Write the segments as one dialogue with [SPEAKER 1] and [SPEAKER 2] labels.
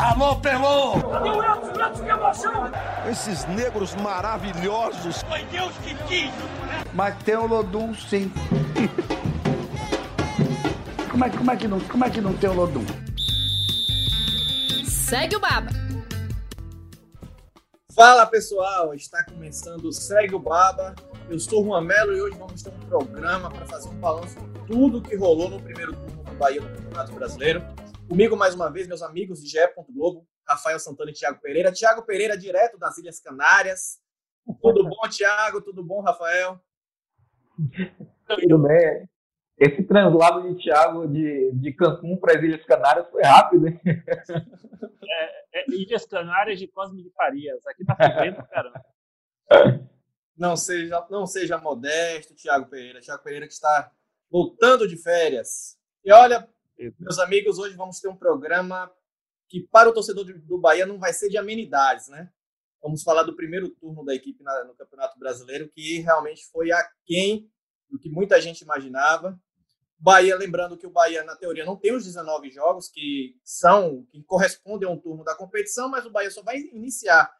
[SPEAKER 1] Alô, Pelô!
[SPEAKER 2] Cadê o Edson? Edson, que emoção!
[SPEAKER 1] Esses negros maravilhosos.
[SPEAKER 2] Foi Deus que quis!
[SPEAKER 3] Mas tem o Lodum, sim. como, é, como, é que não, como é que não tem o Lodum?
[SPEAKER 4] Segue o Baba.
[SPEAKER 5] Fala pessoal, está começando o Segue o Baba. Eu sou o Juan Melo e hoje vamos ter um programa para fazer um balanço de tudo que rolou no primeiro turno do Bahia no Campeonato Brasileiro. Comigo, mais uma vez, meus amigos de GE. Globo, Rafael Santana e Tiago Pereira. Tiago Pereira, direto das Ilhas Canárias. Tudo bom, Tiago? Tudo bom, Rafael?
[SPEAKER 6] Tudo bem. Esse translado de Thiago de, de Cancún para as Ilhas Canárias foi rápido, hein?
[SPEAKER 7] É, é, Ilhas Canárias de Cosme de Farias. Aqui tá fedendo, caramba.
[SPEAKER 5] Não seja, não seja modesto, Tiago Pereira. Tiago Pereira que está voltando de férias. E olha, meus amigos, hoje vamos ter um programa que para o torcedor do Bahia não vai ser de amenidades, né? Vamos falar do primeiro turno da equipe no Campeonato Brasileiro, que realmente foi aquém do que muita gente imaginava. Bahia, lembrando que o Bahia, na teoria, não tem os 19 jogos que são, que correspondem a um turno da competição, mas o Bahia só vai iniciar,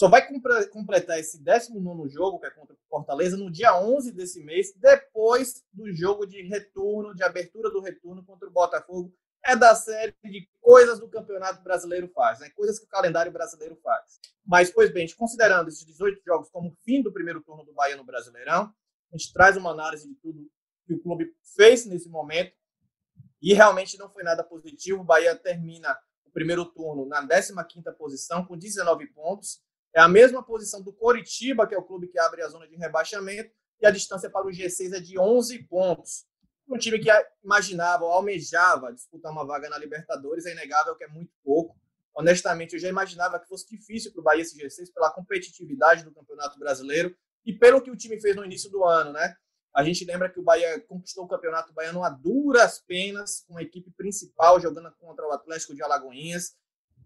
[SPEAKER 5] só vai completar esse 19 jogo, que é contra o Fortaleza, no dia 11 desse mês, depois do jogo de retorno, de abertura do retorno contra o Botafogo. É da série de coisas do Campeonato Brasileiro faz, né? coisas que o calendário brasileiro faz. Mas, pois bem, considerando esses 18 jogos como o fim do primeiro turno do Bahia no Brasileirão, a gente traz uma análise de tudo que o clube fez nesse momento e realmente não foi nada positivo. O Bahia termina o primeiro turno na 15ª posição com 19 pontos. É a mesma posição do Coritiba, que é o clube que abre a zona de rebaixamento, e a distância para o G6 é de 11 pontos. Um time que imaginava, almejava disputar uma vaga na Libertadores, é inegável que é muito pouco. Honestamente, eu já imaginava que fosse difícil para o Bahia esse G6 pela competitividade do Campeonato Brasileiro e pelo que o time fez no início do ano, né? A gente lembra que o Bahia conquistou o Campeonato Baiano a duras penas, com a equipe principal jogando contra o Atlético de Alagoinhas.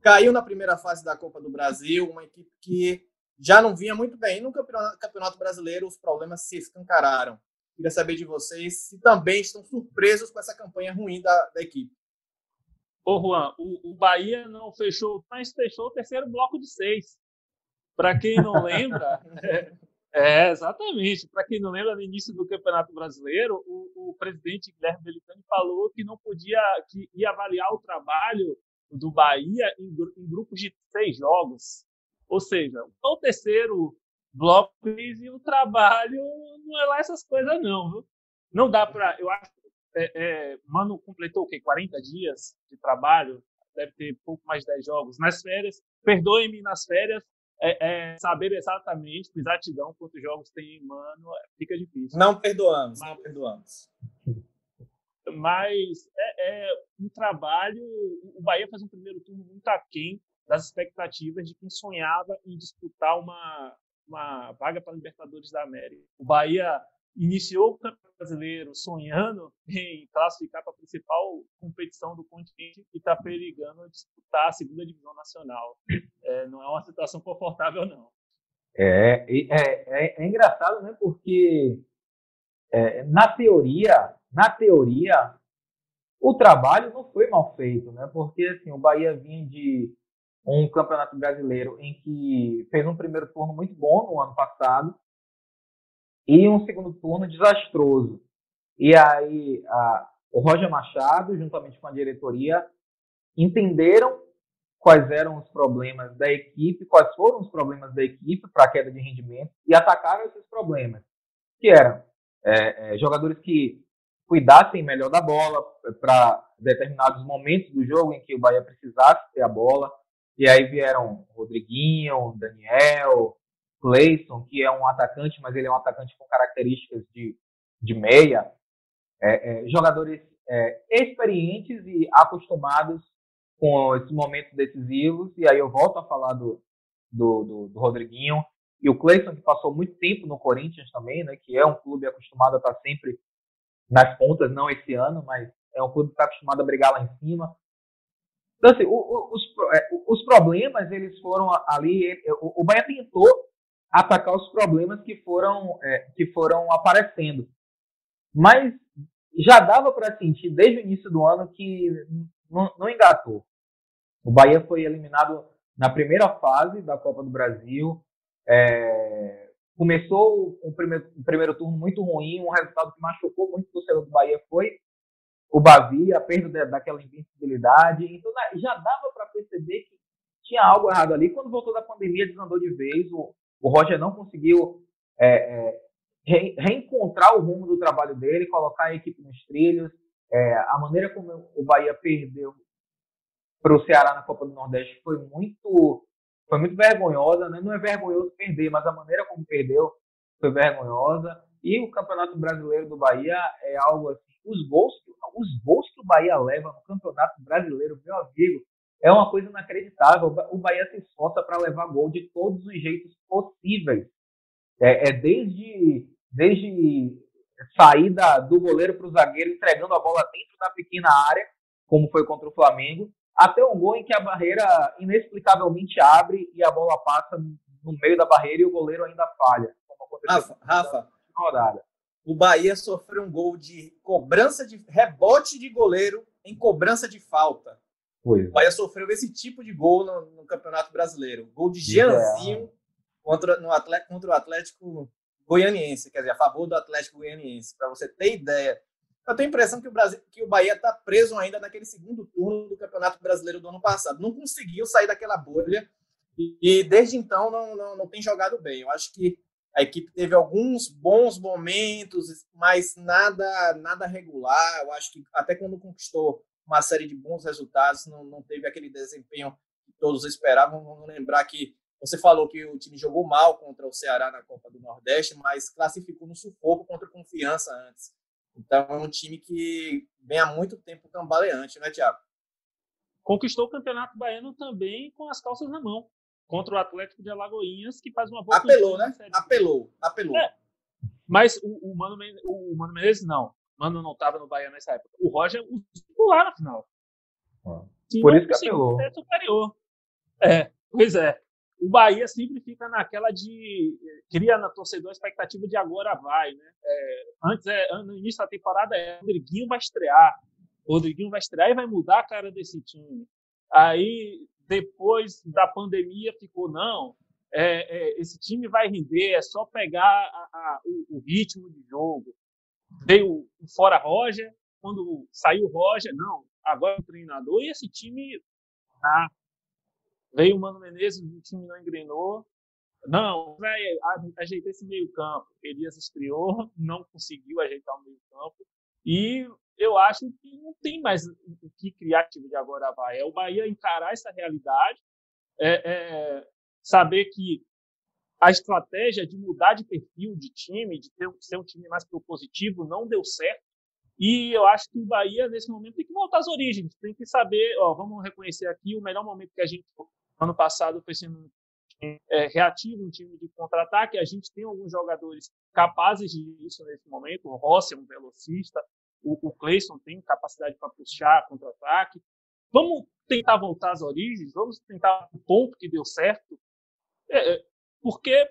[SPEAKER 5] Caiu na primeira fase da Copa do Brasil, uma equipe que já não vinha muito bem. no Campeonato Brasileiro, os problemas se escancararam. Queria saber de vocês se também estão surpresos com essa campanha ruim da, da equipe.
[SPEAKER 7] Ô, Juan, o, o Bahia não fechou, mas fechou o terceiro bloco de seis. Para quem não lembra, É, exatamente. Para quem não lembra, no início do Campeonato Brasileiro, o, o presidente Guilherme Belitani falou que não podia, que ia avaliar o trabalho do Bahia em, em grupos de seis jogos. Ou seja, o terceiro bloco e o trabalho não é lá essas coisas não, viu? Não dá para, eu acho, é, é, Mano completou o quê? 40 dias de trabalho, deve ter pouco mais de 10 jogos. Nas férias, perdoe-me nas férias, é, é, saber exatamente, com exatidão, quantos jogos tem em mano, fica difícil.
[SPEAKER 5] Não perdoamos, mas, não perdoamos.
[SPEAKER 7] Mas é, é, um trabalho. O Bahia faz um primeiro turno muito aquém das expectativas de quem sonhava em disputar uma, uma vaga para a Libertadores da América. O Bahia iniciou o Campeonato Brasileiro sonhando em classificar para a principal competição do continente e está perigando disputar a segunda divisão nacional. É, não é uma situação confortável, não.
[SPEAKER 6] É, é, é, é engraçado, né? Porque é, na teoria, na teoria, o trabalho não foi mal feito, né? Porque assim, o Bahia vinha de um campeonato brasileiro em que fez um primeiro turno muito bom no ano passado, e um segundo turno desastroso. E aí a, o Roger Machado, juntamente com a diretoria, entenderam quais eram os problemas da equipe, quais foram os problemas da equipe para a queda de rendimento e atacaram esses problemas, que eram é, é, jogadores que cuidassem melhor da bola para determinados momentos do jogo em que o Bahia precisasse ter a bola. E aí vieram Rodriguinho, Daniel, Clayson, que é um atacante, mas ele é um atacante com características de, de meia, é, é, jogadores é, experientes e acostumados com esses momentos decisivos, e aí eu volto a falar do, do, do, do Rodriguinho, e o Clayson, que passou muito tempo no Corinthians também, né, que é um clube acostumado a estar sempre nas pontas, não esse ano, mas é um clube que está acostumado a brigar lá em cima. Então, assim, o, o, os, é, os problemas, eles foram ali, o, o Bahia tentou atacar os problemas que foram, é, que foram aparecendo. Mas já dava para sentir desde o início do ano que não, não engatou. O Bahia foi eliminado na primeira fase da Copa do Brasil. É, começou o primeiro, o primeiro turno muito ruim, um resultado que machucou muito o torcedor do Bahia foi o Bavi, a perda daquela invencibilidade. Então já dava para perceber que tinha algo errado ali. Quando voltou da pandemia, desandou de vez. O, o Roger não conseguiu é, é, re, reencontrar o rumo do trabalho dele, colocar a equipe nos trilhos. É, a maneira como o Bahia perdeu para o Ceará na Copa do Nordeste foi muito foi muito vergonhosa, né? Não é vergonhoso perder, mas a maneira como perdeu foi vergonhosa. E o Campeonato Brasileiro do Bahia é algo assim, os gols, os gols que o Bahia leva no Campeonato Brasileiro, meu amigo, é uma coisa inacreditável. O Bahia se esforça para levar gol de todos os jeitos possíveis. É, é desde, desde saída do goleiro para o zagueiro, entregando a bola dentro da pequena área, como foi contra o Flamengo, até um gol em que a barreira inexplicavelmente abre e a bola passa no meio da barreira e o goleiro ainda falha.
[SPEAKER 5] Rafa, Rafa rodada. o Bahia sofreu um gol de cobrança de rebote de goleiro em cobrança de falta. Pois. O Bahia sofreu esse tipo de gol no, no Campeonato Brasileiro. Gol de Jeanzinho é. contra, no Atlético, contra o Atlético Goianiense, quer dizer, a favor do Atlético Goianiense. Para você ter ideia eu tenho a impressão que o, Brasil, que o Bahia está preso ainda naquele segundo turno do Campeonato Brasileiro do ano passado. Não conseguiu sair daquela bolha e, e desde então não, não, não tem jogado bem. Eu acho que a equipe teve alguns bons momentos, mas nada nada regular. Eu acho que até quando conquistou uma série de bons resultados, não, não teve aquele desempenho que todos esperavam. Vamos lembrar que você falou que o time jogou mal contra o Ceará na Copa do Nordeste, mas classificou no sufoco contra a Confiança antes. Então é um time que vem há muito tempo cambaleante, né, Thiago?
[SPEAKER 7] Conquistou o Campeonato Baiano também com as calças na mão. Contra o Atlético de Alagoinhas, que faz uma boa
[SPEAKER 5] Apelou, né? Apelou, apelou. É.
[SPEAKER 7] Mas o, o, Mano, o Mano Menezes não. O Mano não estava no Bahia nessa época. O Roger o lá na final.
[SPEAKER 6] Ah. Por isso que apelou.
[SPEAKER 7] É superior. É, pois é o Bahia sempre fica naquela de cria na torcedor a expectativa de agora vai, né? É, antes é, no início da temporada é Rodriguinho vai estrear, Rodriguinho vai estrear e vai mudar a cara desse time. Aí depois da pandemia ficou não, é, é, esse time vai render, é só pegar a, a, o, o, ritmo de jogo. Veio fora Roger, quando saiu Roger, não, agora o treinador e esse time tá Veio o Mano Menezes, o time não engrenou. Não, vai ajeitar esse meio-campo. Elias estreou, não conseguiu ajeitar o meio-campo. E eu acho que não tem mais o que criar time de agora vai. É o Bahia encarar essa realidade, é, é, saber que a estratégia de mudar de perfil de time, de ter, ser um time mais propositivo, não deu certo. E eu acho que o Bahia, nesse momento, tem que voltar às origens. Tem que saber, ó, vamos reconhecer aqui o melhor momento que a gente Ano passado foi sendo é, reativo, um time de contra-ataque. A gente tem alguns jogadores capazes disso nesse momento. O Rossi é um velocista, o, o tem capacidade para puxar contra-ataque. Vamos tentar voltar às origens, vamos tentar o ponto que deu certo, é, é, porque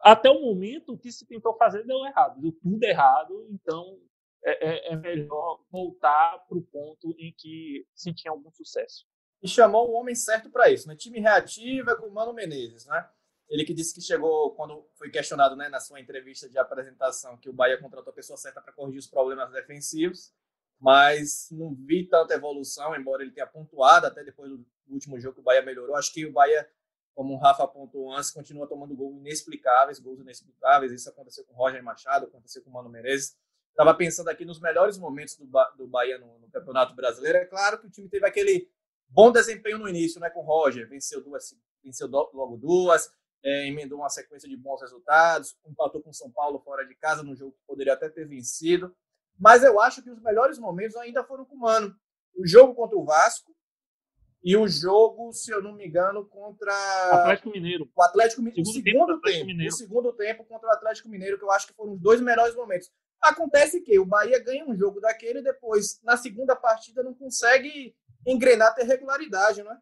[SPEAKER 7] até o momento o que se tentou fazer deu errado, deu tudo errado, então é, é, é melhor voltar para o ponto em que se tinha algum sucesso
[SPEAKER 5] e chamou o homem certo para isso, né? Time reativo é com o Mano Menezes, né? Ele que disse que chegou, quando foi questionado né, na sua entrevista de apresentação, que o Bahia contratou a pessoa certa para corrigir os problemas defensivos, mas não vi tanta evolução, embora ele tenha pontuado até depois do último jogo que o Bahia melhorou. Acho que o Bahia, como o Rafa apontou antes, continua tomando gols inexplicáveis, gols inexplicáveis. Isso aconteceu com o Roger Machado, aconteceu com o Mano Menezes. Estava pensando aqui nos melhores momentos do, ba do Bahia no, no Campeonato Brasileiro. É claro que o time teve aquele Bom desempenho no início, né, com o Roger, venceu duas, venceu logo duas, é, emendou uma sequência de bons resultados, empatou com São Paulo fora de casa no jogo que poderia até ter vencido. Mas eu acho que os melhores momentos ainda foram com o Mano. O jogo contra o Vasco e o jogo, se eu não me engano, contra
[SPEAKER 7] o Atlético Mineiro.
[SPEAKER 5] O Atlético Mineiro. O segundo, tempo, tempo o segundo tempo contra o Atlético Mineiro, que eu acho que foram os dois melhores momentos. Acontece que o Bahia ganha um jogo daquele e depois, na segunda partida, não consegue engrenar ter regularidade, não é?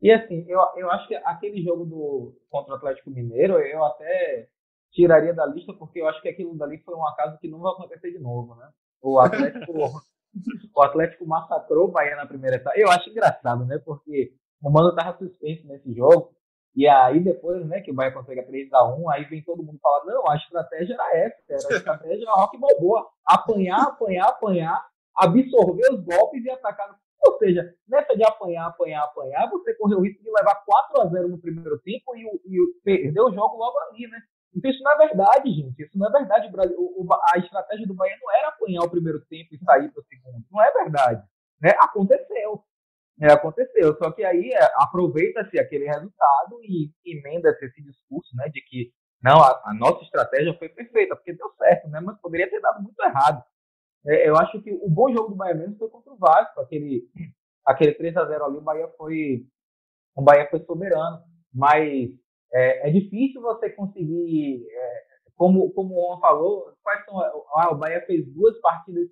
[SPEAKER 6] E assim, eu, eu acho que aquele jogo do contra o Atlético Mineiro, eu até tiraria da lista, porque eu acho que aquilo dali foi um acaso que não vai acontecer de novo, né? O Atlético, o Atlético massacrou o Bahia na primeira etapa. Eu acho engraçado, né? Porque o Mano tava suspenso nesse jogo. E aí depois, né, que o Bahia consegue a 3x1, aí vem todo mundo falar, não, a estratégia era essa, era a estratégia rock balboa. Apanhar, apanhar, apanhar, absorver os golpes e atacar. Ou seja, nessa de apanhar, apanhar, apanhar, você correu o risco de levar 4 a 0 no primeiro tempo e, e perder o jogo logo ali, né? Então isso não é verdade, gente. Isso não é verdade. O, a estratégia do Bahia não era apanhar o primeiro tempo e sair para o segundo. Não é verdade. Né? Aconteceu. É, aconteceu. Só que aí é, aproveita-se aquele resultado e emenda-se esse discurso, né, de que não, a, a, nossa estratégia foi perfeita, porque deu certo, né, mas poderia ter dado muito errado. É, eu acho que o bom jogo do Bahia mesmo foi contra o Vasco, aquele, aquele 3 a 0 ali, o Bahia foi, o Bahia foi soberano, mas é, é difícil você conseguir, é, como, como o Juan falou, quais são, ah, o Bahia fez duas partidas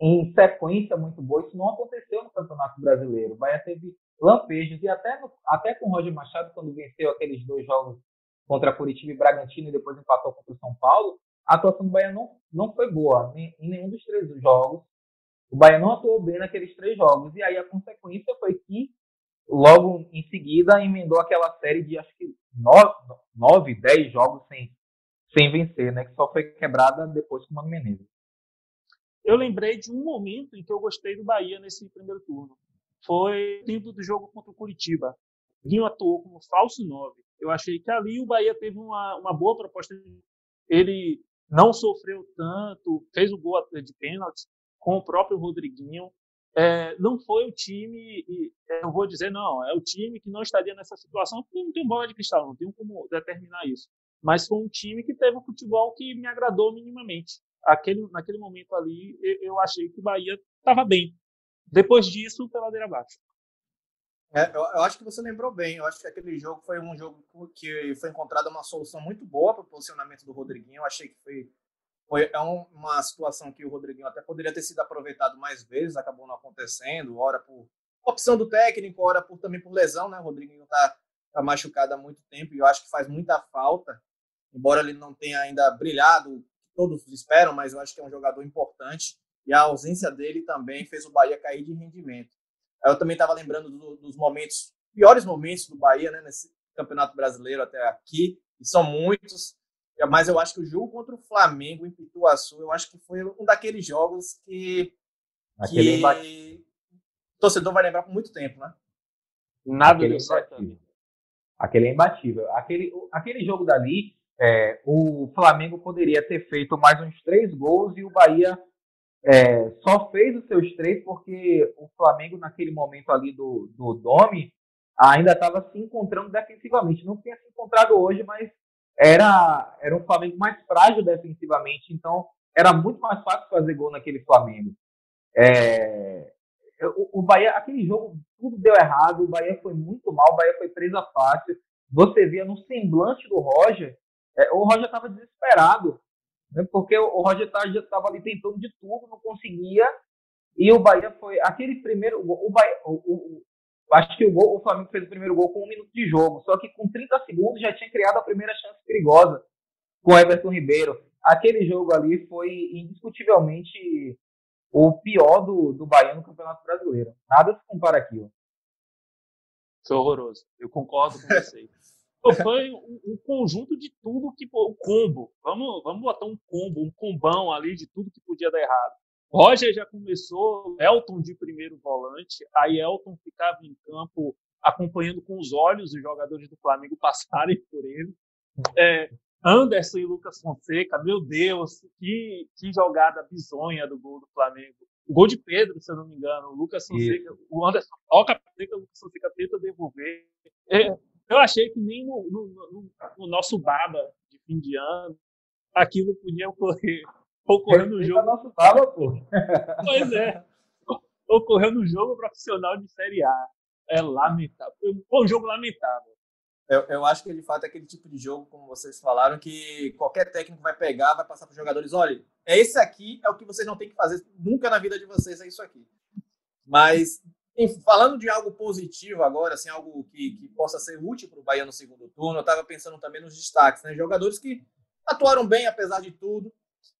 [SPEAKER 6] em sequência muito boa. Isso não aconteceu no Campeonato Brasileiro. O Bahia teve lampejos e até, no, até com o Roger Machado, quando venceu aqueles dois jogos contra Curitiba e Bragantino e depois empatou contra o São Paulo, a atuação do Bahia não, não foi boa em, em nenhum dos três jogos. O Bahia não atuou bem naqueles três jogos. E aí a consequência foi que, logo em seguida, emendou aquela série de acho que nove, nove dez jogos sem, sem vencer, né? Que só foi quebrada depois com o Mano Menezes
[SPEAKER 7] eu lembrei de um momento em que eu gostei do Bahia nesse primeiro turno. Foi dentro do jogo contra o Curitiba. Guinho atuou como falso 9. Eu achei que ali o Bahia teve uma, uma boa proposta. Ele não sofreu tanto, fez o gol de pênalti com o próprio Rodriguinho. É, não foi o time, eu vou dizer, não, é o time que não estaria nessa situação, porque não tem bola de cristal, não tem como determinar isso. Mas foi um time que teve um futebol que me agradou minimamente aquele, naquele momento ali, eu achei que o Bahia estava bem. Depois disso, pela ladeira abaixo.
[SPEAKER 5] É, eu, eu, acho que você lembrou bem. Eu acho que aquele jogo foi um jogo que foi encontrada uma solução muito boa para o posicionamento do Rodriguinho. Eu achei que foi, foi é um, uma situação que o Rodriguinho até poderia ter sido aproveitado mais vezes, acabou não acontecendo. Hora por opção do técnico, hora por, também por lesão, né? O Rodriguinho está tá machucado há muito tempo e eu acho que faz muita falta. Embora ele não tenha ainda brilhado todos esperam, mas eu acho que é um jogador importante. E a ausência dele também fez o Bahia cair de rendimento. Eu também estava lembrando do, dos momentos, piores momentos do Bahia, né, nesse Campeonato Brasileiro até aqui, e são muitos. Mas eu acho que o jogo contra o Flamengo em Pituaçu, eu acho que foi um daqueles jogos que,
[SPEAKER 6] Aquele que
[SPEAKER 5] o torcedor vai lembrar por muito tempo, né?
[SPEAKER 6] Nada aquele, é aquele é imbatível. Aquele, aquele jogo dali, é, o Flamengo poderia ter feito mais uns três gols e o Bahia é, só fez os seus três porque o Flamengo, naquele momento ali do, do Domi, ainda estava se encontrando defensivamente. Não tinha se encontrado hoje, mas era, era um Flamengo mais frágil defensivamente, então era muito mais fácil fazer gol naquele Flamengo. É, o, o Bahia, aquele jogo, tudo deu errado, o Bahia foi muito mal, o Bahia foi presa fácil. Você via no semblante do Roger é, o Roger estava desesperado, né, porque o Roger tá, já estava ali tentando de tudo, não conseguia. E o Bahia foi. Aquele primeiro. O, Bahia, o, o, acho que o, gol, o Flamengo fez o primeiro gol com um minuto de jogo, só que com 30 segundos já tinha criado a primeira chance perigosa com o Everton Ribeiro. Aquele jogo ali foi indiscutivelmente o pior do, do Bahia no Campeonato Brasileiro. Nada se compara aquilo.
[SPEAKER 7] Foi horroroso. Eu concordo com você. Foi um, um, conjunto de tudo que o um combo. Vamos, vamos botar um combo, um combão ali de tudo que podia dar errado. Roger já começou, Elton de primeiro volante, aí Elton ficava em campo acompanhando com os olhos os jogadores do Flamengo passarem por ele. É, Anderson e Lucas Fonseca, meu Deus, que, que jogada bizonha do gol do Flamengo. O gol de Pedro, se eu não me engano, o Lucas Fonseca, Isso. o Anderson toca a o Lucas Fonseca tenta devolver. É, eu achei que nem no, no, no, no nosso baba de fim de ano aquilo podia ocorrer. Ocorreu no jogo.
[SPEAKER 6] Nosso baba, pô.
[SPEAKER 7] Pois é. Ocorreu no jogo profissional de Série A. É lamentável. Foi um jogo lamentável.
[SPEAKER 5] Eu, eu, acho que de fato é aquele tipo de jogo, como vocês falaram, que qualquer técnico vai pegar, vai passar para os jogadores: olha, é esse aqui, é o que vocês não têm que fazer nunca na vida de vocês, é isso aqui. Mas falando de algo positivo agora, assim, algo que, que possa ser útil para o Bahia no segundo turno, eu estava pensando também nos destaques, né? Jogadores que atuaram bem apesar de tudo.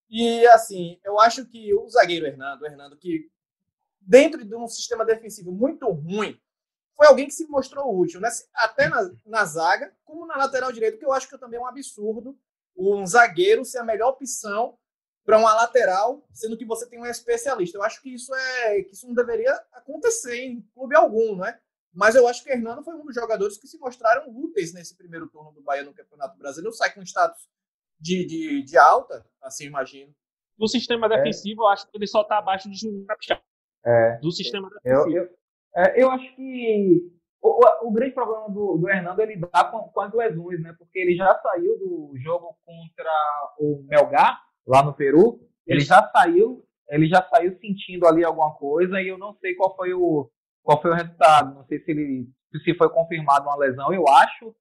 [SPEAKER 5] E assim, eu acho que o zagueiro Hernando, o Hernando, que dentro de um sistema defensivo muito ruim, foi alguém que se mostrou útil, né? até na, na zaga, como na lateral direita, que eu acho que também é um absurdo um zagueiro ser a melhor opção para uma lateral, sendo que você tem um especialista. Eu acho que isso é que isso não deveria acontecer em clube algum, né? Mas eu acho que o Hernando foi um dos jogadores que se mostraram úteis nesse primeiro turno do Bahia no Campeonato Brasileiro. Sai com status de, de, de alta, assim, imagino.
[SPEAKER 7] No sistema é. defensivo, eu acho que ele só está abaixo de Júnior Capixaba.
[SPEAKER 6] É.
[SPEAKER 7] Do sistema defensivo.
[SPEAKER 6] Eu, eu, é, eu acho que o, o, grande problema do, do Hernando é lidar com, com as lesões, né? Porque ele já saiu do jogo contra o Melgar, lá no Peru. Ele já saiu, ele já saiu sentindo ali alguma coisa e eu não sei qual foi o, qual foi o resultado. Não sei se ele se foi confirmado uma lesão. Eu acho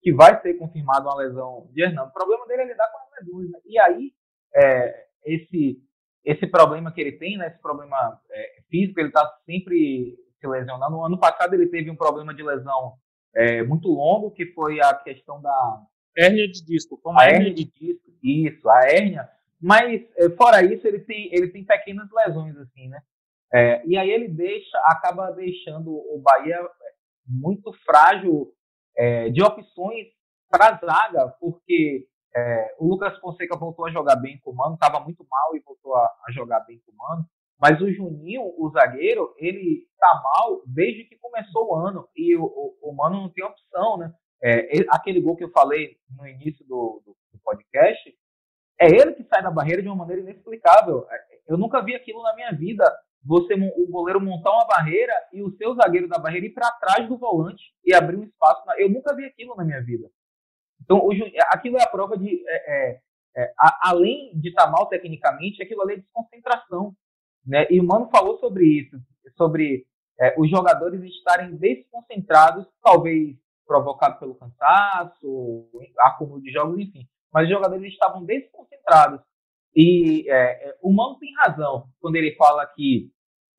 [SPEAKER 6] que vai ser confirmado uma lesão de Hernando. O problema dele é lidar com as lesões. Né? E aí, é, esse, esse problema que ele tem, né, esse problema é, físico, ele está sempre se lesionar. No ano passado ele teve um problema de lesão é, muito longo, que foi a questão da
[SPEAKER 7] hérnia de disco.
[SPEAKER 6] a hérnia de disco, isso, a hérnia. Mas é, fora isso ele tem ele tem pequenas lesões assim, né? É, e aí ele deixa, acaba deixando o Bahia muito frágil é, de opções para a zaga, porque é, o Lucas Fonseca voltou a jogar bem com o Mano, estava muito mal e voltou a, a, jogar bem com o Mano. Mas o Juninho, o zagueiro, ele tá mal desde que começou o ano. E o, o, o Mano não tem opção, né? É, ele, aquele gol que eu falei no início do, do, do, podcast, é ele que sai da barreira de uma maneira inexplicável. Eu nunca vi aquilo na minha vida. Você, o goleiro montar uma barreira e o seu zagueiro da barreira ir para trás do volante e abrir um espaço. Eu nunca vi aquilo na minha vida. Então, o, aquilo é a prova de. É, é, é a, além de estar tá mal tecnicamente, aquilo ali é desconcentração. Né? E o Mano falou sobre isso, sobre é, os jogadores estarem desconcentrados, talvez provocado pelo cansaço, acúmulo de jogos, enfim. Mas os jogadores estavam desconcentrados. E é, é o Mano tem razão quando ele fala que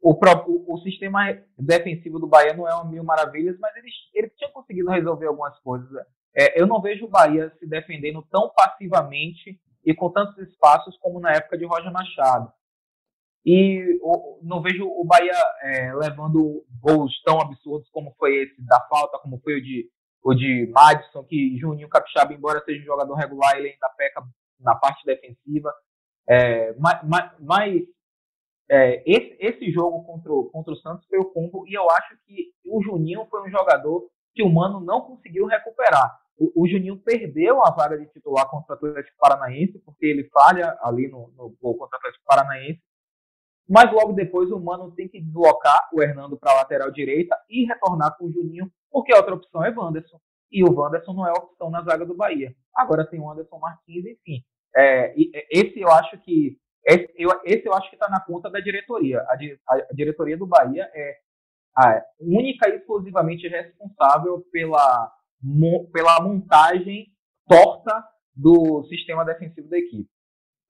[SPEAKER 6] o, próprio, o, sistema defensivo do Bahia não é uma mil maravilhas, mas eles, eles tinham conseguido resolver algumas coisas. É, eu não vejo o Bahia se defendendo tão passivamente e com tantos espaços como na época de Roger Machado. E não vejo o Bahia é, levando gols tão absurdos como foi esse da falta, como foi o de, o de Madison, que Juninho Capixaba, embora seja um jogador regular, ele ainda peca na parte defensiva. É, mas, mas é, esse, esse, jogo contra o, contra o Santos foi o combo, e eu acho que o Juninho foi um jogador que o Mano não conseguiu recuperar. O, o Juninho perdeu a vaga de titular contra o Atlético Paranaense, porque ele falha ali no, no gol contra o Atlético Paranaense, mas logo depois o Mano tem que deslocar o Hernando para a lateral direita e retornar com o Juninho, porque a outra opção é Wanderson. E o Wanderson não é opção na zaga do Bahia. Agora tem o Anderson Martins, enfim. É, esse eu acho que esse eu, esse eu acho que está na conta da diretoria. A, a, diretoria do Bahia é a única e exclusivamente responsável pela, pela montagem torta do sistema defensivo da equipe.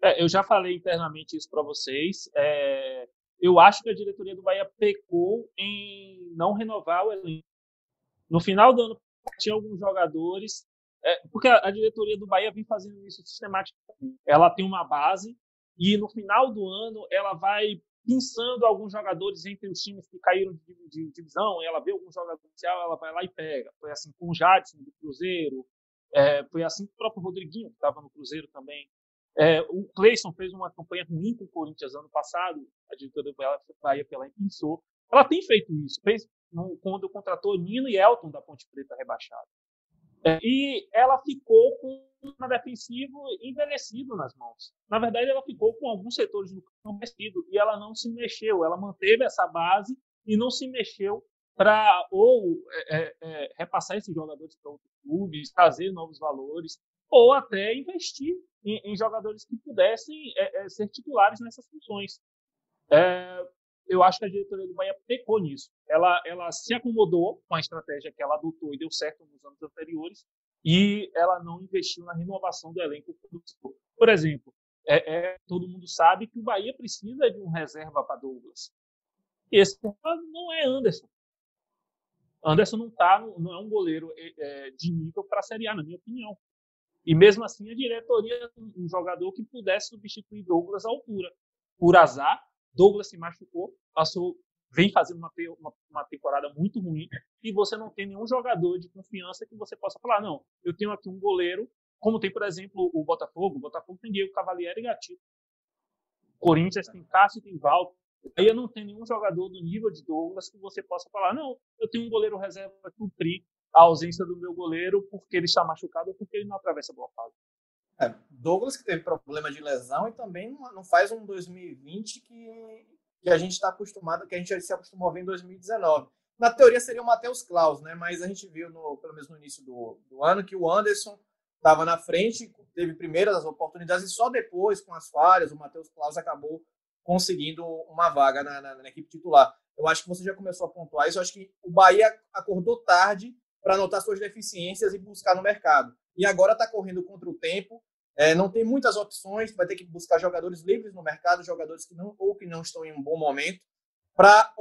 [SPEAKER 7] É, eu já falei internamente isso para vocês. É, eu acho que a diretoria do Bahia pecou em não renovar o elenco. No final do ano, tinha alguns jogadores. É, porque a, diretoria do Bahia vem fazendo isso sistematicamente. Ela tem uma base e no final do ano ela vai pensando alguns jogadores entre os times que caíram de, de, de divisão. Ela vê algum jogador potencial, ela vai lá e pega. Foi assim com o Jadson do Cruzeiro. É, foi assim com o próprio Rodriguinho, que estava no Cruzeiro também. É, o Cleison fez uma campanha ruim com o Corinthians ano passado, a diretoria do Bahia pela pensou. Ela tem feito isso, fez quando contratou Nino e Elton da Ponte Preta rebaixado. É, e ela ficou com uma defensivo envelhecido nas mãos. Na verdade, ela ficou com alguns setores do campo envelhecido e ela não se mexeu. Ela manteve essa base e não se mexeu para ou é, é, é, repassar esses jogadores para outros clubes, trazer novos valores ou até investir em, em jogadores que pudessem é, é, ser titulares nessas funções. É, eu acho que a diretoria do Bahia pecou nisso. Ela, ela se acomodou com a estratégia que ela adotou e deu certo nos anos anteriores, e ela não investiu na renovação do elenco. Por exemplo, é, é, todo mundo sabe que o Bahia precisa de um reserva para Douglas. Esse não é Anderson. Anderson não tá, não é um goleiro é, é de nível para a Série A, na minha opinião. E mesmo assim, a diretoria, um jogador que pudesse substituir Douglas à altura. Por azar, Douglas se machucou, passou vem fazendo uma, uma, uma, temporada muito ruim e você não tem nenhum jogador de confiança que você possa falar, não, eu tenho aqui um goleiro, como tem, por exemplo, o Botafogo, o Botafogo tem Diego Cavalieri e Gatito. Corinthians tem Cássio e tem Valdo. Aí eu não tenho nenhum jogador do nível de Douglas que você possa falar, não, eu tenho um goleiro reserva para cumprir a ausência do meu goleiro porque ele está machucado ou porque ele não atravessa a boa fase.
[SPEAKER 5] É, Douglas que teve problema de lesão e também não faz um 2020 que, que a gente está acostumado, que a gente se acostumou a ver em 2019. Na teoria seria o Matheus Klaus, né? Mas a gente viu, no, pelo menos no início do, do ano, que o Anderson estava na frente, teve primeiras as oportunidades e só depois, com as falhas, o Matheus Klaus acabou conseguindo uma vaga na, na, na, equipe titular. Eu acho que você já começou a pontuar isso. Eu acho que o Bahia acordou tarde para notar suas deficiências e buscar no mercado. E agora está correndo contra o tempo. É, não tem muitas opções, vai ter que buscar jogadores livres no mercado, jogadores que não ou que não estão em um bom momento, para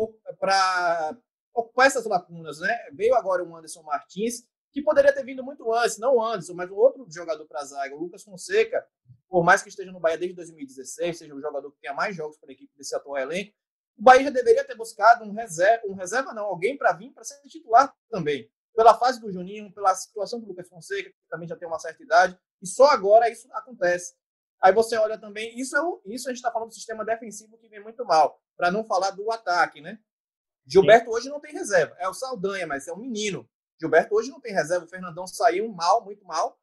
[SPEAKER 5] ocupar essas lacunas. Né? Veio agora o Anderson Martins, que poderia ter vindo muito antes, não o Anderson, mas um outro jogador para a zaga, o Lucas Fonseca, por mais que esteja no Bahia desde 2016, seja o jogador que tenha mais jogos para a equipe desse atual elenco, o Bahia já deveria ter buscado um reserva, um reserva não, alguém para vir para ser titular também. Pela fase do Juninho, pela situação do Lucas Fonseca, que também já tem uma certa idade, e só agora isso acontece. Aí você olha também, isso, é o, isso a gente está falando do sistema defensivo que vem muito mal, para não falar do ataque, né? Gilberto Sim. hoje não tem reserva, é o Saldanha, mas é um menino. Gilberto hoje não tem reserva, o Fernandão saiu mal, muito mal,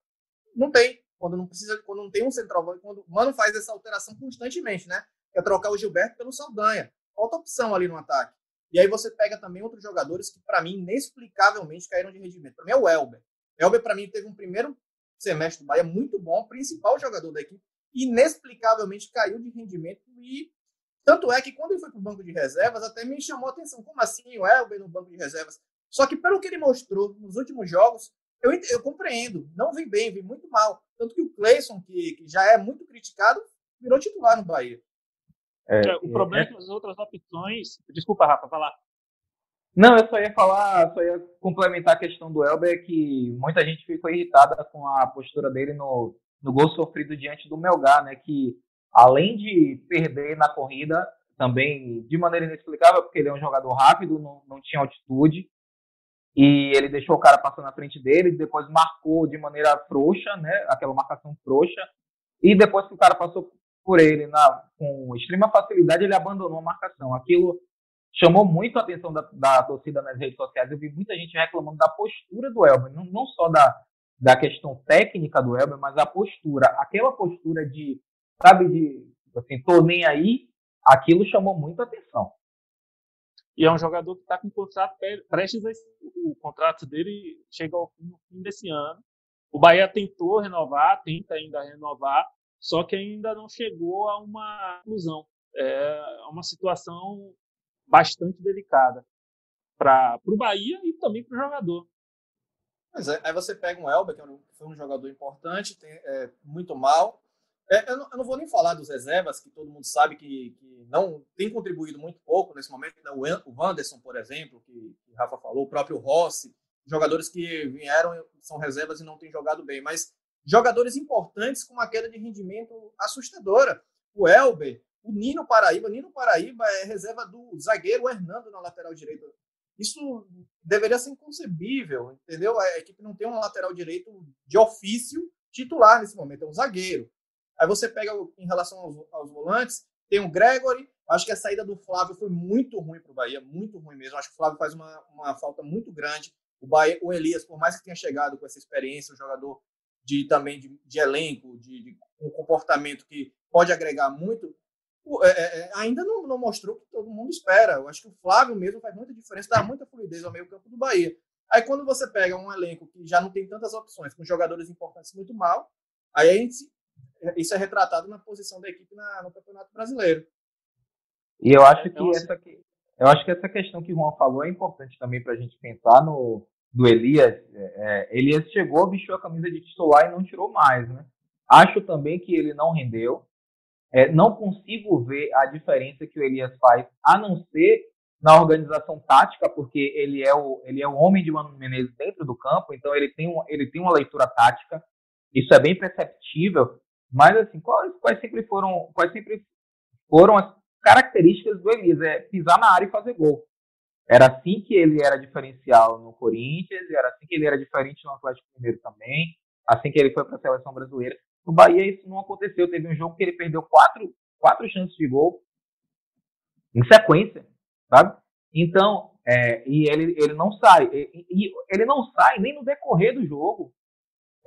[SPEAKER 5] não tem. Quando não precisa, quando não tem um central, quando o Mano faz essa alteração constantemente, né? Quer trocar o Gilberto pelo Saldanha. Falta opção ali no ataque. E aí você pega também outros jogadores que, para mim, inexplicavelmente caíram de rendimento. Para mim é o Elber. Elber, para mim, teve um primeiro semestre do Bahia muito bom, principal jogador da equipe, inexplicavelmente caiu de rendimento e tanto é que quando ele foi para o banco de reservas, até me chamou a atenção. Como assim o Elber no banco de reservas? Só que pelo que ele mostrou nos últimos jogos, eu, eu compreendo. Não vem bem, vem muito mal. Tanto que o Cleison, que, que já é muito criticado, virou titular no Bahia.
[SPEAKER 7] É, é o problema é que as outras opções. Desculpa, Rafa, falar.
[SPEAKER 6] Não, eu só ia falar, só ia complementar a questão do Elber, que muita gente ficou irritada com a postura dele no, no gol sofrido diante do Melgar, né? Que além de perder na corrida, também de maneira inexplicável, porque ele é um jogador rápido, não, não tinha altitude, e ele deixou o cara passar na frente dele, depois marcou de maneira frouxa, né? Aquela marcação frouxa, e depois que o cara passou por ele na, com extrema facilidade, ele abandonou a marcação. Aquilo chamou muito a atenção da, da torcida nas redes sociais. Eu vi muita gente reclamando da postura do Elber, não, não só da, da questão técnica do Elber, mas a postura, aquela postura de, sabe, de assim, tô nem aí, aquilo chamou muito a atenção.
[SPEAKER 7] E é um jogador que está com o contrato prestes a, o contrato dele chega ao fim, no fim desse ano. O Bahia tentou renovar, tenta ainda renovar, só que ainda não chegou a uma conclusão. É uma situação bastante delicada para o Bahia e também para o jogador.
[SPEAKER 5] É, aí você pega um Elber, que é foi um jogador importante, tem, é, muito mal. É, eu, não, eu, não, vou nem falar dos reservas, que todo mundo sabe que, que não tem contribuído muito pouco nesse momento. Né? O, o Wanderson, por exemplo, que, que Rafa falou, o próprio Rossi, jogadores que vieram, são reservas e não têm jogado bem. Mas jogadores importantes com uma queda de rendimento assustadora. O Elber, o Nino Paraíba. Nino Paraíba é reserva do zagueiro Hernando na lateral direita. Isso deveria ser inconcebível, entendeu? A equipe não tem um lateral direito de ofício titular nesse momento, é um zagueiro. Aí você pega em relação aos, aos volantes, tem o Gregory. Acho que a saída do Flávio foi muito ruim para o Bahia, muito ruim mesmo. Acho que o Flávio faz uma, uma falta muito grande. O, Bahia, o Elias, por mais que tenha chegado com essa experiência, um jogador de também de, de elenco, de, de, um comportamento que pode agregar muito, é, é, é, ainda não, não, mostrou que todo mundo espera. Eu acho que o Flávio mesmo faz muita diferença, dá muita fluidez ao meio campo do Bahia. Aí quando você pega um elenco que já não tem tantas opções, com jogadores importantes muito mal, aí a gente, isso é retratado na posição da equipe na, no Campeonato Brasileiro.
[SPEAKER 6] E eu acho que essa eu acho que essa questão que o Juan falou é importante também para a gente pensar no, do Elias, é, é, Elias chegou, vestiu a camisa de titular e não tirou mais, né? Acho também que ele não rendeu. É, não consigo ver a diferença que o Elias faz, a não ser na organização tática, porque ele é o, ele é o homem de Mano Menezes dentro do campo, então ele tem, um, ele tem uma leitura tática, isso é bem perceptível, mas assim, quais, quais sempre foram, quais sempre foram as características do Elias, é pisar na área e fazer gol. Era assim que ele era diferencial no Corinthians, era assim que ele era diferente no Atlético Mineiro também, assim que ele foi para a seleção brasileira. No Bahia isso não aconteceu. Teve um jogo que ele perdeu quatro, quatro chances de gol em sequência, sabe? Então, é, e ele, ele não sai. E, e, ele não sai nem no decorrer do jogo.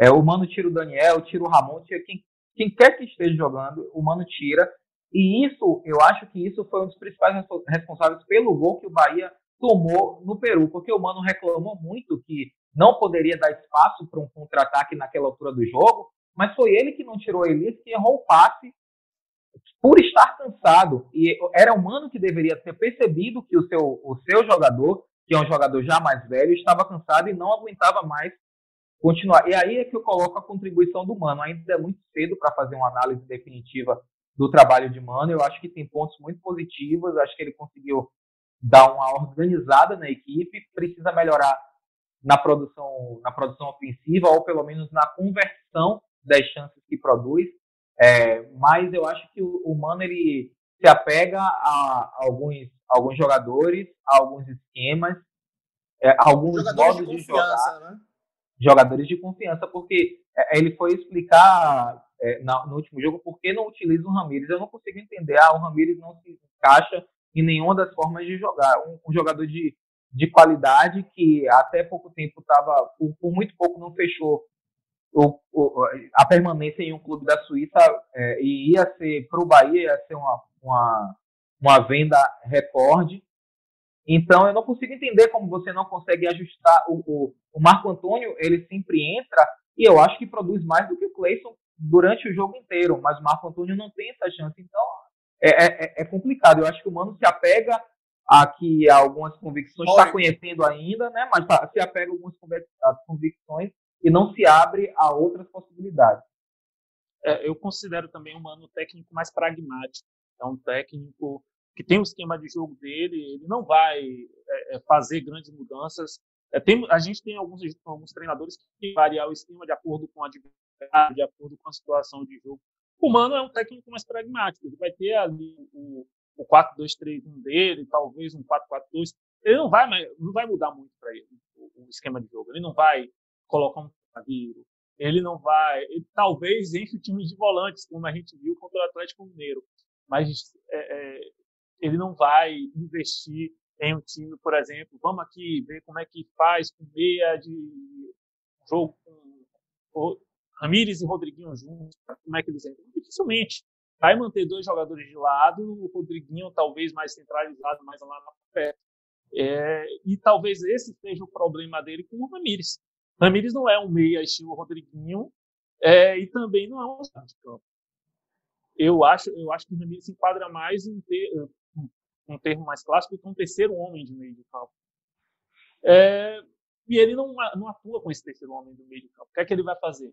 [SPEAKER 6] É, o Mano tira o Daniel, tira o Ramon, tira quem, quem quer que esteja jogando, o Mano tira. E isso, eu acho que isso foi um dos principais responsáveis pelo gol que o Bahia tomou no Peru, porque o Mano reclamou muito que não poderia dar espaço para um contra-ataque naquela altura do jogo, mas foi ele que não tirou Elias, que errou o passe por estar cansado. E era o Mano que deveria ter percebido que o seu, o seu jogador, que é um jogador já mais velho, estava cansado e não aguentava mais continuar. E aí é que eu coloco a contribuição do Mano. Ainda é muito cedo para fazer uma análise definitiva do trabalho de Mano. Eu acho que tem pontos muito positivos. Acho que ele conseguiu dar uma organizada na equipe. Precisa melhorar na produção, na produção ofensiva ou pelo menos na conversão das chances que produz. É, mas eu acho que o, o Mano ele se apega a alguns, alguns jogadores, a alguns esquemas, é, alguns jogadores modos de, de jogar. Né? Jogadores de confiança, porque é, ele foi explicar é, no último jogo por que não utiliza o Ramires. Eu não consigo entender. Ah, o Ramires não se encaixa em nenhuma das formas de jogar. Um, um jogador de, de qualidade que até pouco tempo estava, por, por, muito pouco, não fechou o, o, a permanência em um clube da Suíça é, e ia ser para o Bahia ia ser uma, uma, uma venda recorde. Então eu não consigo entender como você não consegue ajustar o, o, o Marco Antônio, ele sempre entra e eu acho que produz mais do que o Cleison durante o jogo inteiro, mas o Marco Antônio não tem essa chance. Então é, é, é complicado. Eu acho que o Mano se apega a que algumas convicções está conhecendo ainda, né? Mas tá, se apega a algumas convicções e não se abre a outras possibilidades.
[SPEAKER 7] É, eu considero também um mano técnico mais pragmático. É um técnico que tem o esquema de jogo dele, ele não vai é, é fazer grandes mudanças. É, tem, a gente tem alguns, alguns treinadores que variar o esquema de acordo com a de acordo com a situação de jogo. O Mano é um técnico mais pragmático. Ele vai ter ali o, o 4-2-3-1 dele, talvez um 4-4-2. Ele não vai, não vai mudar muito para ele o, o, esquema de jogo. Ele não vai colocar um zagueiro. Ele não vai. Ele, talvez enche o time de volantes, como a gente viu contra o Atlético Mineiro. Mas é, é, ele não vai investir em um time, por exemplo. Vamos aqui ver como é que faz com meia de jogo com Ramires e Rodriguinho juntos. Como é que eles entram? Dificilmente. Vai manter dois jogadores de lado, o Rodriguinho talvez mais centralizado, mais lá na perto. É, e talvez esse seja o problema dele com o Ramires. Ramires não é um meia estilo Rodriguinho é, e também não é um de campo. Eu acho, eu acho que o Ramires se enquadra mais em ter um termo mais clássico que um terceiro homem de meio de campo. É, e ele não, não atua com esse terceiro homem do meio de campo. O que é que ele vai fazer?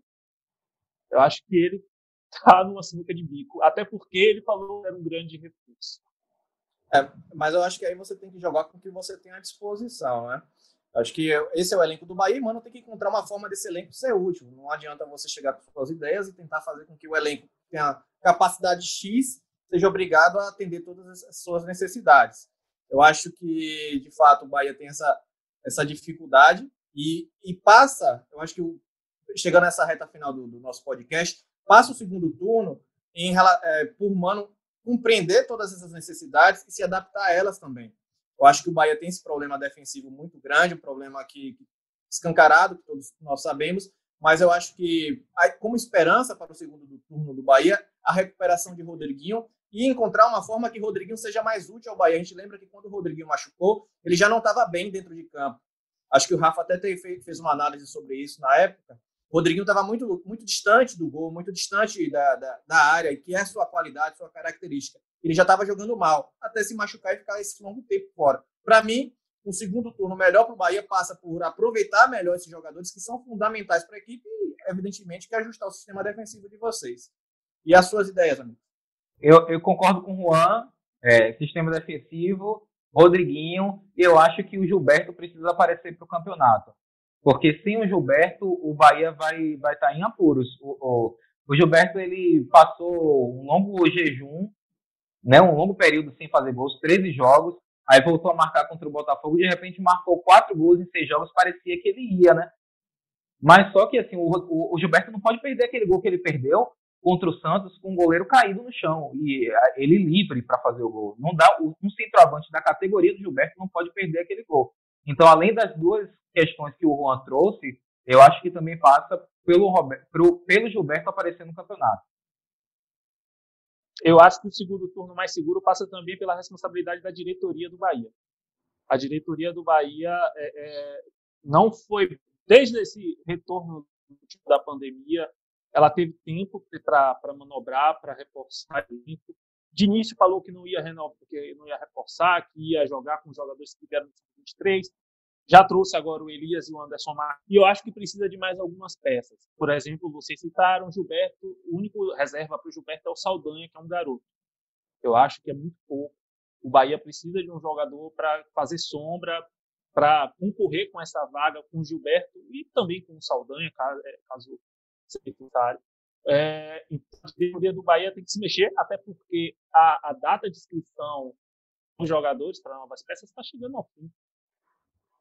[SPEAKER 7] Eu acho que ele está numa sinuca de bico, até porque ele falou que era um grande recurso.
[SPEAKER 5] É, mas eu acho que aí você tem que jogar com o que você tem à disposição, né? Acho que esse é o elenco do Bahia, mano, tem que encontrar uma forma desse elenco ser útil. Não adianta você chegar com suas ideias e tentar fazer com que o elenco tenha capacidade X, seja obrigado a atender todas as suas necessidades. Eu acho que, de fato, o Bahia tem essa, essa dificuldade e, e passa, eu acho que o, chegando nessa reta final do, do, nosso podcast, passa o segundo turno em, é, por Mano compreender todas essas necessidades e se adaptar a elas também. Eu acho que o Bahia tem esse problema defensivo muito grande, um problema aqui escancarado, que todos nós sabemos, mas eu acho que, como esperança para o segundo turno do Bahia, a recuperação de Rodriguinho e encontrar uma forma que Rodriguinho seja mais útil ao Bahia. A gente lembra que quando o Rodriguinho machucou, ele já não estava bem dentro de campo. Acho que o Rafa até fez uma análise sobre isso na época. Rodriguinho estava muito, muito distante do gol, muito distante da, da, da área, que é sua qualidade, sua característica ele já estava jogando mal, até se machucar e ficar esse longo tempo fora. Para mim, um segundo turno melhor para o Bahia passa por aproveitar melhor esses jogadores que são fundamentais para a equipe e, evidentemente, que ajustar o sistema defensivo de vocês. E as suas ideias, amigo?
[SPEAKER 6] Eu, eu concordo com o Juan, é, sistema defensivo, Rodriguinho, eu acho que o Gilberto precisa aparecer para o campeonato. Porque sem o Gilberto, o Bahia vai vai estar tá em apuros. O, o, o Gilberto ele passou um longo jejum né, um longo período sem fazer gols, 13 jogos, aí voltou a marcar contra o Botafogo, de repente marcou quatro gols em seis jogos, parecia que ele ia, né? Mas só que assim, o, o, Gilberto não pode perder aquele gol que ele perdeu contra o Santos com o goleiro caído no chão e ele livre para fazer o gol. Não dá um centroavante da categoria do Gilberto não pode perder aquele gol. Então, além das duas questões que o Juan trouxe, eu acho que também passa pelo, Roberto, pelo Gilberto aparecer no campeonato.
[SPEAKER 7] Eu acho que o segundo turno mais seguro passa também pela responsabilidade da diretoria do Bahia. A diretoria do Bahia é, é, não foi, desde esse retorno da pandemia, ela teve tempo para manobrar, para reforçar De início falou que não ia renovar, porque não ia reforçar, que ia jogar com jogadores que tiveram no 23. Já trouxe agora o Elias e o Anderson Marques. E eu acho que precisa de mais algumas peças. Por exemplo, vocês citaram o Gilberto. O único reserva para o Gilberto é o Saldanha, que é um garoto. Eu acho que é muito pouco. O Bahia precisa de um jogador para fazer sombra, para concorrer com essa vaga com o Gilberto e também com o Saldanha, caso, é, caso secretário. É, então, diretoria do Bahia tem que se mexer, até porque a, a data de inscrição dos jogadores para novas peças está chegando ao fim.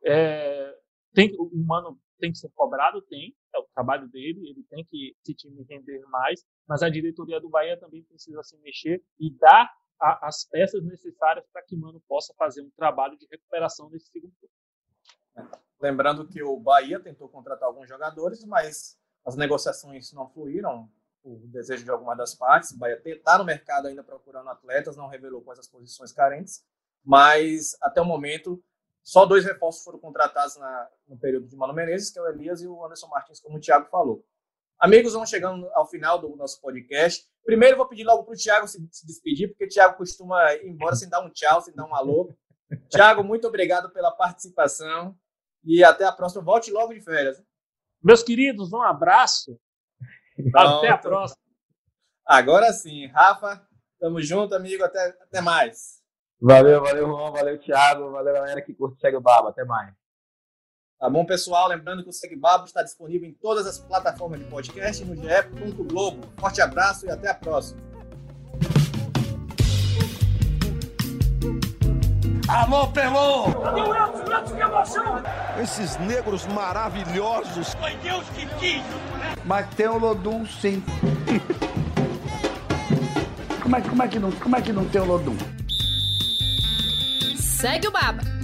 [SPEAKER 7] É, tem, o Mano tem que ser cobrado, tem, é o trabalho dele, ele tem que esse time render mais, mas a diretoria do Bahia também precisa se mexer e dar a, as peças necessárias para que Mano possa fazer um trabalho de recuperação nesse segundo turno.
[SPEAKER 5] Lembrando que o Bahia tentou contratar alguns jogadores, mas as negociações não fluíram o desejo de alguma das partes. O Bahia está no mercado ainda procurando atletas, não revelou quais as posições carentes, mas até o momento só dois reforços foram contratados na, no período de Mano Menezes, que é o Elias e o Anderson Martins, como o Thiago falou. Amigos, vamos chegando ao final do nosso podcast. Primeiro, vou pedir logo para o Thiago se, se, despedir, porque o Thiago costuma ir embora sem dar um tchau, sem dar um alô. Thiago, muito obrigado pela participação e até a próxima. Volte logo de férias.
[SPEAKER 7] Meus queridos, um abraço. Pronto. Até a próxima.
[SPEAKER 5] Agora sim. Rafa, tamo junto, amigo. Até, até mais.
[SPEAKER 6] Valeu, valeu, Juan. Valeu, Thiago. Valeu, galera que curte Segue o Babo. Até mais.
[SPEAKER 5] Tá bom, pessoal? Lembrando que o Segue Babo está disponível em todas as plataformas de podcast no ge.globo. Forte abraço e até a próxima.
[SPEAKER 1] Alô, Pelô!
[SPEAKER 2] que emoção!
[SPEAKER 1] Esses negros maravilhosos!
[SPEAKER 2] Foi Deus que quis!
[SPEAKER 3] Mas tem o Lodum, sim. como, é, como, é que não, como é que não tem o Lodum?
[SPEAKER 4] Segue o Baba!